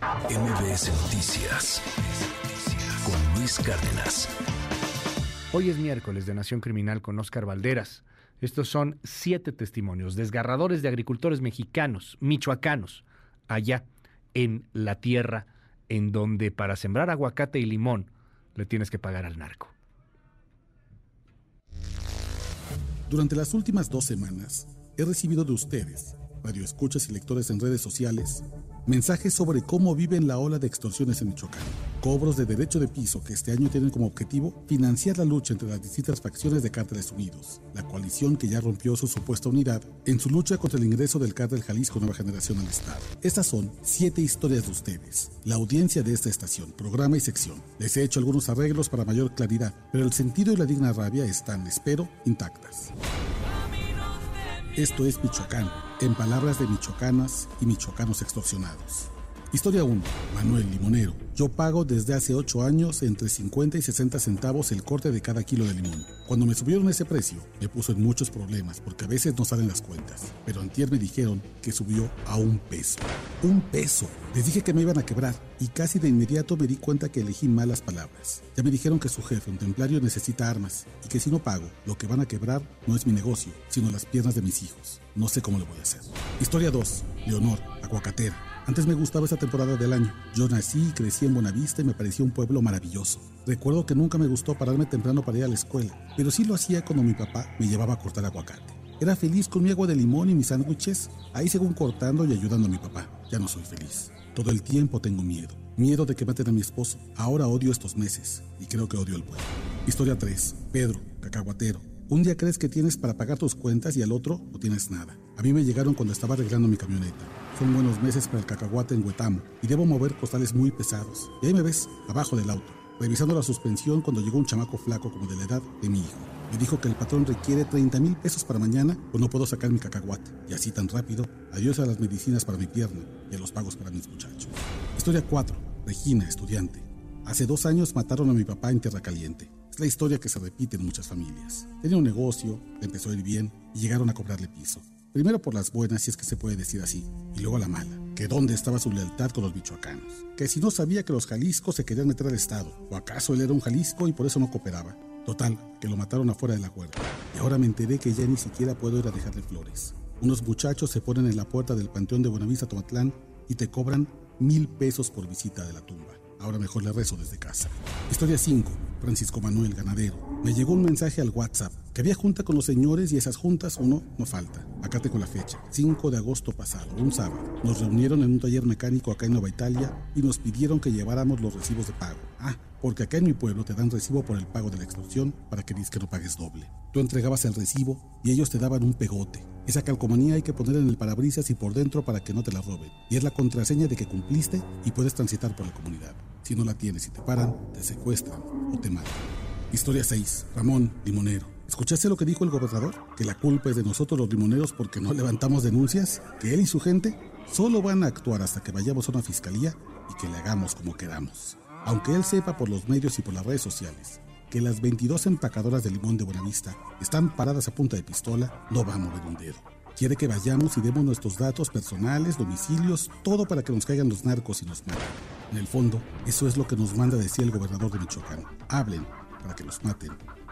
MBS Noticias con Luis Cárdenas. Hoy es miércoles de Nación Criminal con Oscar Valderas. Estos son siete testimonios desgarradores de agricultores mexicanos, michoacanos, allá en la tierra en donde para sembrar aguacate y limón le tienes que pagar al narco. Durante las últimas dos semanas he recibido de ustedes, radioescuchas y lectores en redes sociales, mensajes sobre cómo viven la ola de extorsiones en Michoacán, cobros de derecho de piso que este año tienen como objetivo financiar la lucha entre las distintas facciones de Cárteles Unidos, la coalición que ya rompió su supuesta unidad en su lucha contra el ingreso del cártel Jalisco Nueva Generación al Estado. Estas son siete historias de ustedes, la audiencia de esta estación, programa y sección. Les he hecho algunos arreglos para mayor claridad, pero el sentido y la digna rabia están, espero, intactas. Esto es Michoacán, en palabras de michoacanas y michoacanos extorsionados. Historia 1. Manuel Limonero. Yo pago desde hace 8 años entre 50 y 60 centavos el corte de cada kilo de limón. Cuando me subieron ese precio, me puso en muchos problemas porque a veces no salen las cuentas. Pero antier me dijeron que subió a un peso. ¡Un peso! Les dije que me iban a quebrar y casi de inmediato me di cuenta que elegí malas palabras. Ya me dijeron que su jefe, un templario, necesita armas y que si no pago, lo que van a quebrar no es mi negocio, sino las piernas de mis hijos. No sé cómo lo voy a hacer. Historia 2. Leonor, aguacatera. Antes me gustaba esa temporada del año. Yo nací y crecí en Bonavista y me parecía un pueblo maravilloso. Recuerdo que nunca me gustó pararme temprano para ir a la escuela, pero sí lo hacía cuando mi papá me llevaba a cortar aguacate. Era feliz con mi agua de limón y mis sándwiches, ahí según cortando y ayudando a mi papá. Ya no soy feliz. Todo el tiempo tengo miedo. Miedo de que maten a mi esposo. Ahora odio estos meses y creo que odio el pueblo. Historia 3. Pedro, cacahuatero. Un día crees que tienes para pagar tus cuentas y al otro no tienes nada. A mí me llegaron cuando estaba arreglando mi camioneta. Son buenos meses para el cacahuate en Huetamo y debo mover costales muy pesados. Y ahí me ves, abajo del auto, revisando la suspensión cuando llegó un chamaco flaco como de la edad de mi hijo. Me dijo que el patrón requiere 30 mil pesos para mañana o no puedo sacar mi cacahuate. Y así tan rápido, adiós a las medicinas para mi pierna y a los pagos para mis muchachos. Historia 4. Regina, estudiante. Hace dos años mataron a mi papá en Tierra Caliente. Es la historia que se repite en muchas familias. Tenía un negocio, le empezó a ir bien y llegaron a cobrarle piso. Primero por las buenas, si es que se puede decir así, y luego la mala, que dónde estaba su lealtad con los michoacanos, que si no sabía que los jaliscos se querían meter al Estado, o acaso él era un jalisco y por eso no cooperaba. Total, que lo mataron afuera de la huerta. Y ahora me enteré que ya ni siquiera puedo ir a dejarle flores. Unos muchachos se ponen en la puerta del Panteón de Buenavista Tomatlán y te cobran mil pesos por visita de la tumba. Ahora mejor le rezo desde casa. Historia 5. Francisco Manuel Ganadero. Me llegó un mensaje al WhatsApp que había junta con los señores y esas juntas uno no falta. Acá tengo la fecha. 5 de agosto pasado, un sábado. Nos reunieron en un taller mecánico acá en Nueva Italia y nos pidieron que lleváramos los recibos de pago. Ah, porque acá en mi pueblo te dan recibo por el pago de la extorsión para que digas que no pagues doble. Tú entregabas el recibo y ellos te daban un pegote. Esa calcomanía hay que poner en el parabrisas y por dentro para que no te la roben. Y es la contraseña de que cumpliste y puedes transitar por la comunidad. Si no la tienes y te paran, te secuestran o te matan. Historia 6. Ramón, limonero. ¿Escuchaste lo que dijo el gobernador? Que la culpa es de nosotros los limoneros porque no levantamos denuncias, que él y su gente solo van a actuar hasta que vayamos a una fiscalía y que le hagamos como queramos. Aunque él sepa por los medios y por las redes sociales que las 22 empacadoras de limón de Buenavista están paradas a punta de pistola, no va a mover un dedo. Quiere que vayamos y demos nuestros datos personales, domicilios, todo para que nos caigan los narcos y nos maten. En el fondo, eso es lo que nos manda decir el gobernador de Michoacán. Hablen para que los maten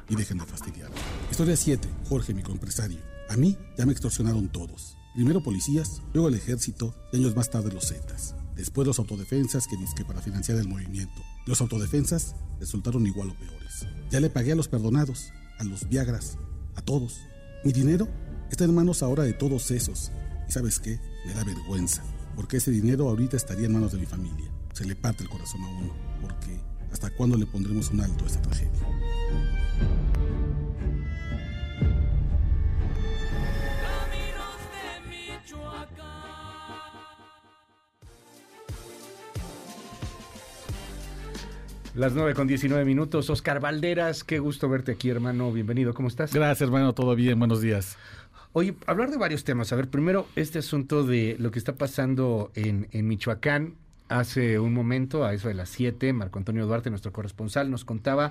y dejen de fastidiar. Historia 7. Jorge, mi compresario. A mí ya me extorsionaron todos. Primero policías, luego el ejército y años más tarde los Zetas. Después los autodefensas que que para financiar el movimiento. Los autodefensas resultaron igual o peores. Ya le pagué a los perdonados, a los Viagras, a todos. Mi dinero está en manos ahora de todos esos. Y sabes qué, me da vergüenza, porque ese dinero ahorita estaría en manos de mi familia. Se le parte el corazón a uno, porque ¿hasta cuándo le pondremos un alto a esta tragedia? Las 9 con 19 minutos. Oscar Valderas, qué gusto verte aquí, hermano. Bienvenido, ¿cómo estás? Gracias, hermano. Todo bien, buenos días. Oye, hablar de varios temas. A ver, primero, este asunto de lo que está pasando en, en Michoacán. Hace un momento, a eso de las 7, Marco Antonio Duarte, nuestro corresponsal, nos contaba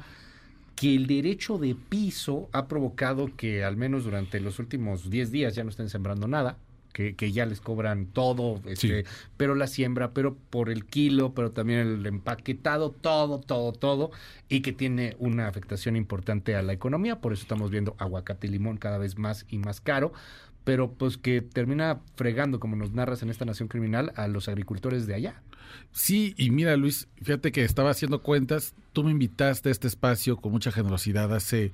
que el derecho de piso ha provocado que al menos durante los últimos 10 días ya no estén sembrando nada, que, que ya les cobran todo, este, pero la siembra, pero por el kilo, pero también el empaquetado, todo, todo, todo, y que tiene una afectación importante a la economía, por eso estamos viendo aguacate y limón cada vez más y más caro, pero pues que termina fregando, como nos narras en esta nación criminal, a los agricultores de allá. Sí, y mira Luis, fíjate que estaba haciendo cuentas, tú me invitaste a este espacio con mucha generosidad hace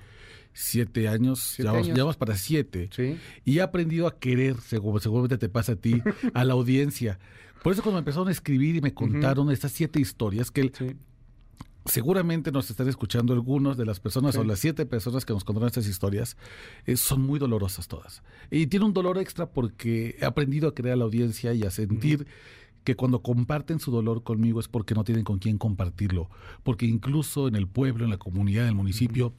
siete años, llevamos, para siete, y he aprendido a querer, seguramente te pasa a ti, a la audiencia. Por eso cuando me empezaron a escribir y me contaron estas siete historias, que seguramente nos están escuchando algunos de las personas o las siete personas que nos contaron estas historias, eh, son muy dolorosas todas. Y tiene un dolor extra porque he aprendido a querer a la audiencia y a sentir... que cuando comparten su dolor conmigo es porque no tienen con quién compartirlo, porque incluso en el pueblo, en la comunidad, en el municipio,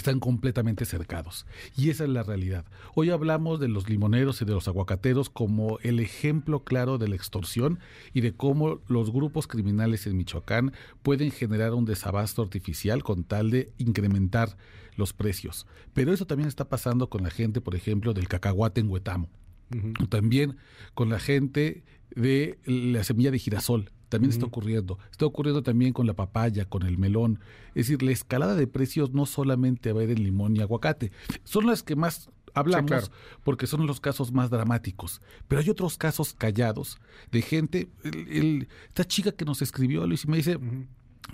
están completamente cercados. Y esa es la realidad. Hoy hablamos de los limoneros y de los aguacateros como el ejemplo claro de la extorsión y de cómo los grupos criminales en Michoacán pueden generar un desabasto artificial con tal de incrementar los precios. Pero eso también está pasando con la gente, por ejemplo, del cacahuate en Huetamo. También con la gente de la semilla de girasol también está ocurriendo. Está ocurriendo también con la papaya, con el melón. Es decir, la escalada de precios no solamente va a ir en limón y aguacate. Son las que más hablamos porque son los casos más dramáticos. Pero hay otros casos callados de gente. esta chica que nos escribió, Luis, y me dice,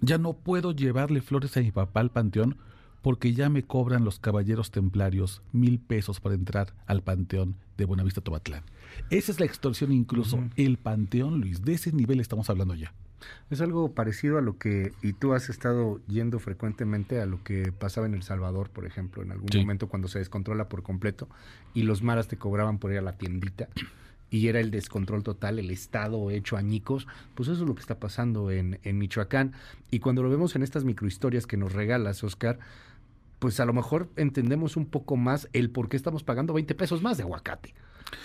ya no puedo llevarle flores a mi papá al panteón porque ya me cobran los caballeros templarios mil pesos para entrar al panteón de Buenavista Tobatlán. Esa es la extorsión incluso. El panteón, Luis, de ese nivel estamos hablando ya. Es algo parecido a lo que, y tú has estado yendo frecuentemente a lo que pasaba en El Salvador, por ejemplo, en algún momento cuando se descontrola por completo y los maras te cobraban por ir a la tiendita y era el descontrol total, el Estado hecho añicos, pues eso es lo que está pasando en, en Michoacán. Y cuando lo vemos en estas microhistorias que nos regalas, Oscar, pues a lo mejor entendemos un poco más el por qué estamos pagando 20 pesos más de aguacate.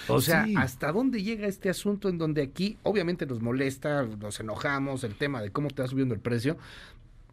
O sea, ¿hasta dónde llega este asunto en donde aquí obviamente nos molesta, nos enojamos, el tema de cómo te va subiendo el precio?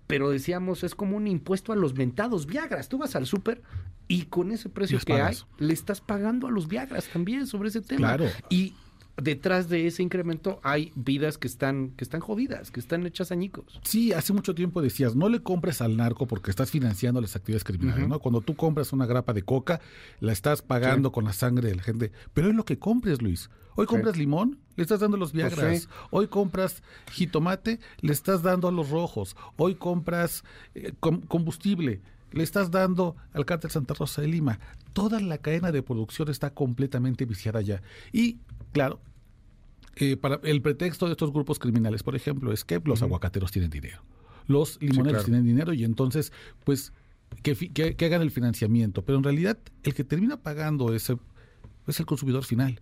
Pero decíamos, es como un impuesto a los mentados Viagras. Tú vas al súper y con ese precio que hay, le estás pagando a los Viagras también sobre ese tema. Claro. Y detrás de ese incremento hay vidas que están, que están jodidas, que están hechas añicos. Sí, hace mucho tiempo decías, no le compres al narco porque estás financiando las actividades criminales, ¿no? Cuando tú compras una grapa de coca, la estás pagando con la sangre de la gente. Pero es lo que compres, Luis. Hoy compras limón, le estás dando los pues viagras. Hoy compras jitomate, le estás dando a los rojos. Hoy compras eh, combustible, le estás dando al cártel Santa Rosa de Lima. Toda la cadena de producción está completamente viciada ya. Y Claro. Eh, para el pretexto de estos grupos criminales, por ejemplo, es que los aguacateros tienen dinero. Los limoneros tienen dinero y entonces, pues, que, hagan el financiamiento. Pero en realidad, el que termina pagando ese es el consumidor final.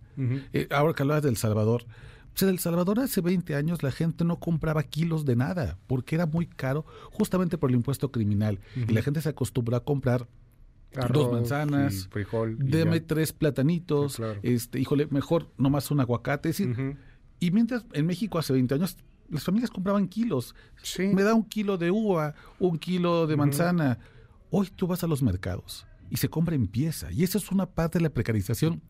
Eh, ahora que hablabas del Salvador, pues en El Salvador hace 20 años la gente no compraba kilos de nada porque era muy caro justamente por el impuesto criminal. Y la gente se acostumbró a comprar dos manzanas, frijol, deme tres platanitos, este, híjole, mejor nomás un aguacate. Y mientras en México hace 20 años las familias compraban kilos. Me da un kilo de uva, un kilo de manzana. Hoy tú vas a los mercados y se compra en pieza. Y eso es una parte de la precarización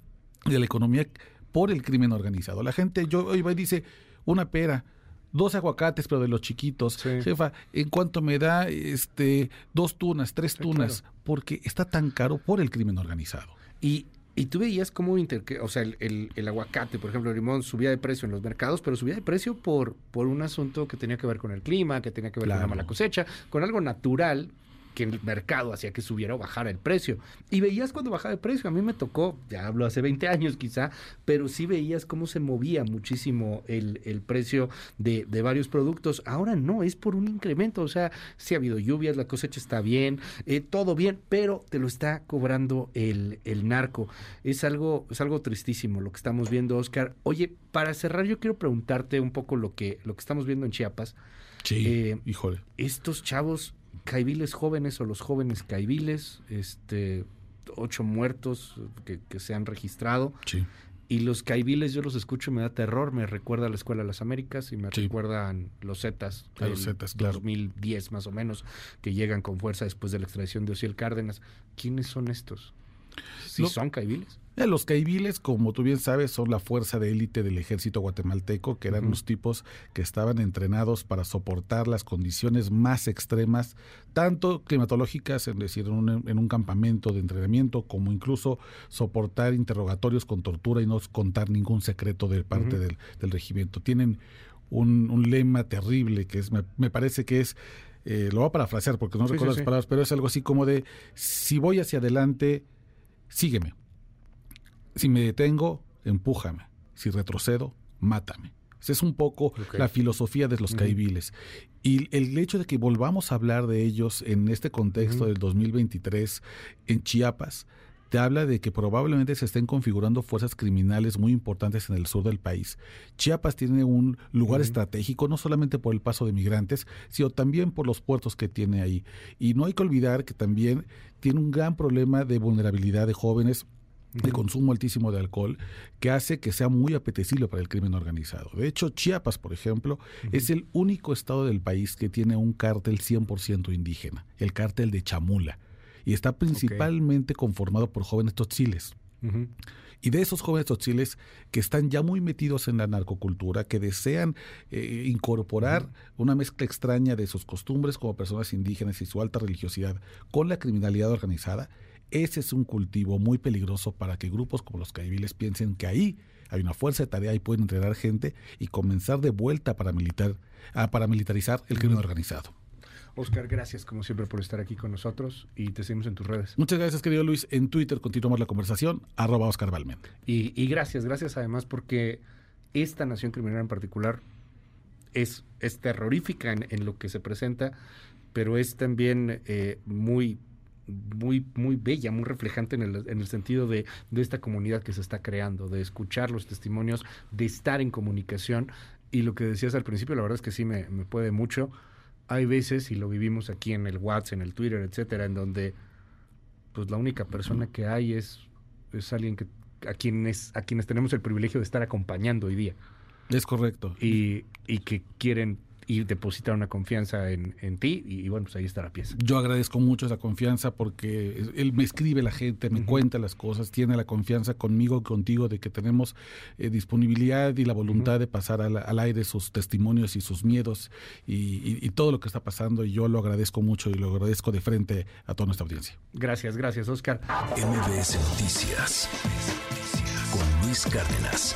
de la economía por el crimen organizado. La gente, yo hoy va y dice, una pera, dos aguacates, pero de los chiquitos. Jefa, ¿en cuánto me da este dos tunas, tres tunas? Porque está tan caro por el crimen organizado. Y y tú veías cómo, o sea, el, el, aguacate, por ejemplo, el limón subía de precio en los mercados, pero subía de precio por, por un asunto que tenía que ver con el clima, que tenía que ver con la mala cosecha, con algo natural que el mercado hacía que subiera o bajara el precio. Y veías cuando bajaba el precio. A mí me tocó, ya hablo hace 20 años quizá, pero sí veías cómo se movía muchísimo el, el precio de, de, varios productos. Ahora no, es por un incremento. O sea, si ha habido lluvias, la cosecha está bien, eh, todo bien, pero te lo está cobrando el, el narco. Es algo, es algo tristísimo lo que estamos viendo, Oscar. Oye, para cerrar, yo quiero preguntarte un poco lo que, lo que estamos viendo en Chiapas. Sí, eh, híjole. Estos chavos caiviles jóvenes o los jóvenes caiviles, este, ocho muertos que, se han registrado. Y los caiviles yo los escucho me da terror, me recuerda a la Escuela de las Américas y me recuerdan los Zetas, los Zetas, claro. 2010 más o menos, que llegan con fuerza después de la extradición de Ociel Cárdenas. ¿Quiénes son estos? ¿Si son caiviles? Eh, los caibiles, como tú bien sabes, son la fuerza de élite del ejército guatemalteco, que eran los tipos que estaban entrenados para soportar las condiciones más extremas, tanto climatológicas, es decir, en un, en un campamento de entrenamiento, como incluso soportar interrogatorios con tortura y no contar ningún secreto de parte del, regimiento. Tienen un, lema terrible que es, me, parece que es, eh, lo voy a parafrasear porque no recuerdo las palabras, pero es algo así como de, si voy hacia adelante, sígueme si me detengo, empújame. Si retrocedo, mátame. Esa es un poco la filosofía de los caibiles. Y el hecho de que volvamos a hablar de ellos en este contexto del 2023 en Chiapas, te habla de que probablemente se estén configurando fuerzas criminales muy importantes en el sur del país. Chiapas tiene un lugar estratégico no solamente por el paso de migrantes, sino también por los puertos que tiene ahí. Y no hay que olvidar que también tiene un gran problema de vulnerabilidad de jóvenes de consumo altísimo de alcohol que hace que sea muy apetecible para el crimen organizado. De hecho, Chiapas, por ejemplo, es el único estado del país que tiene un cártel 100% indígena, el cártel de Chamula, y está principalmente conformado por jóvenes totziles. Y de esos jóvenes totziles que están ya muy metidos en la narcocultura, que desean eh, incorporar una mezcla extraña de sus costumbres como personas indígenas y su alta religiosidad con la criminalidad organizada, ese es un cultivo muy peligroso para que grupos como los caibiles piensen que ahí hay una fuerza de tarea y pueden entrenar gente y comenzar de vuelta para militar, a paramilitarizar el crimen organizado. Oscar, gracias como siempre por estar aquí con nosotros y te seguimos en tus redes. Muchas gracias, querido Luis. En Twitter continuamos la conversación, arroba Oscar Balmen. Y, gracias, gracias además porque esta nación criminal en particular es, es terrorífica en, lo que se presenta, pero es también eh, muy muy, muy bella, muy reflejante en el, en el sentido de, de, esta comunidad que se está creando, de escuchar los testimonios, de estar en comunicación. Y lo que decías al principio, la verdad es que sí me, me puede mucho. Hay veces, y lo vivimos aquí en el WhatsApp, en el Twitter, etcétera, en donde pues la única persona que hay es, es alguien que a quienes, a quienes tenemos el privilegio de estar acompañando hoy día. Es correcto. Y, y que quieren y depositar una confianza en, ti y, bueno, pues ahí está la pieza. Yo agradezco mucho esa confianza porque él me escribe la gente, me cuenta las cosas, tiene la confianza conmigo, contigo, de que tenemos eh, disponibilidad y la voluntad de pasar al, aire sus testimonios y sus miedos y, todo lo que está pasando y yo lo agradezco mucho y lo agradezco de frente a toda nuestra audiencia. Gracias, gracias Oscar. MBS Noticias con Luis Cárdenas.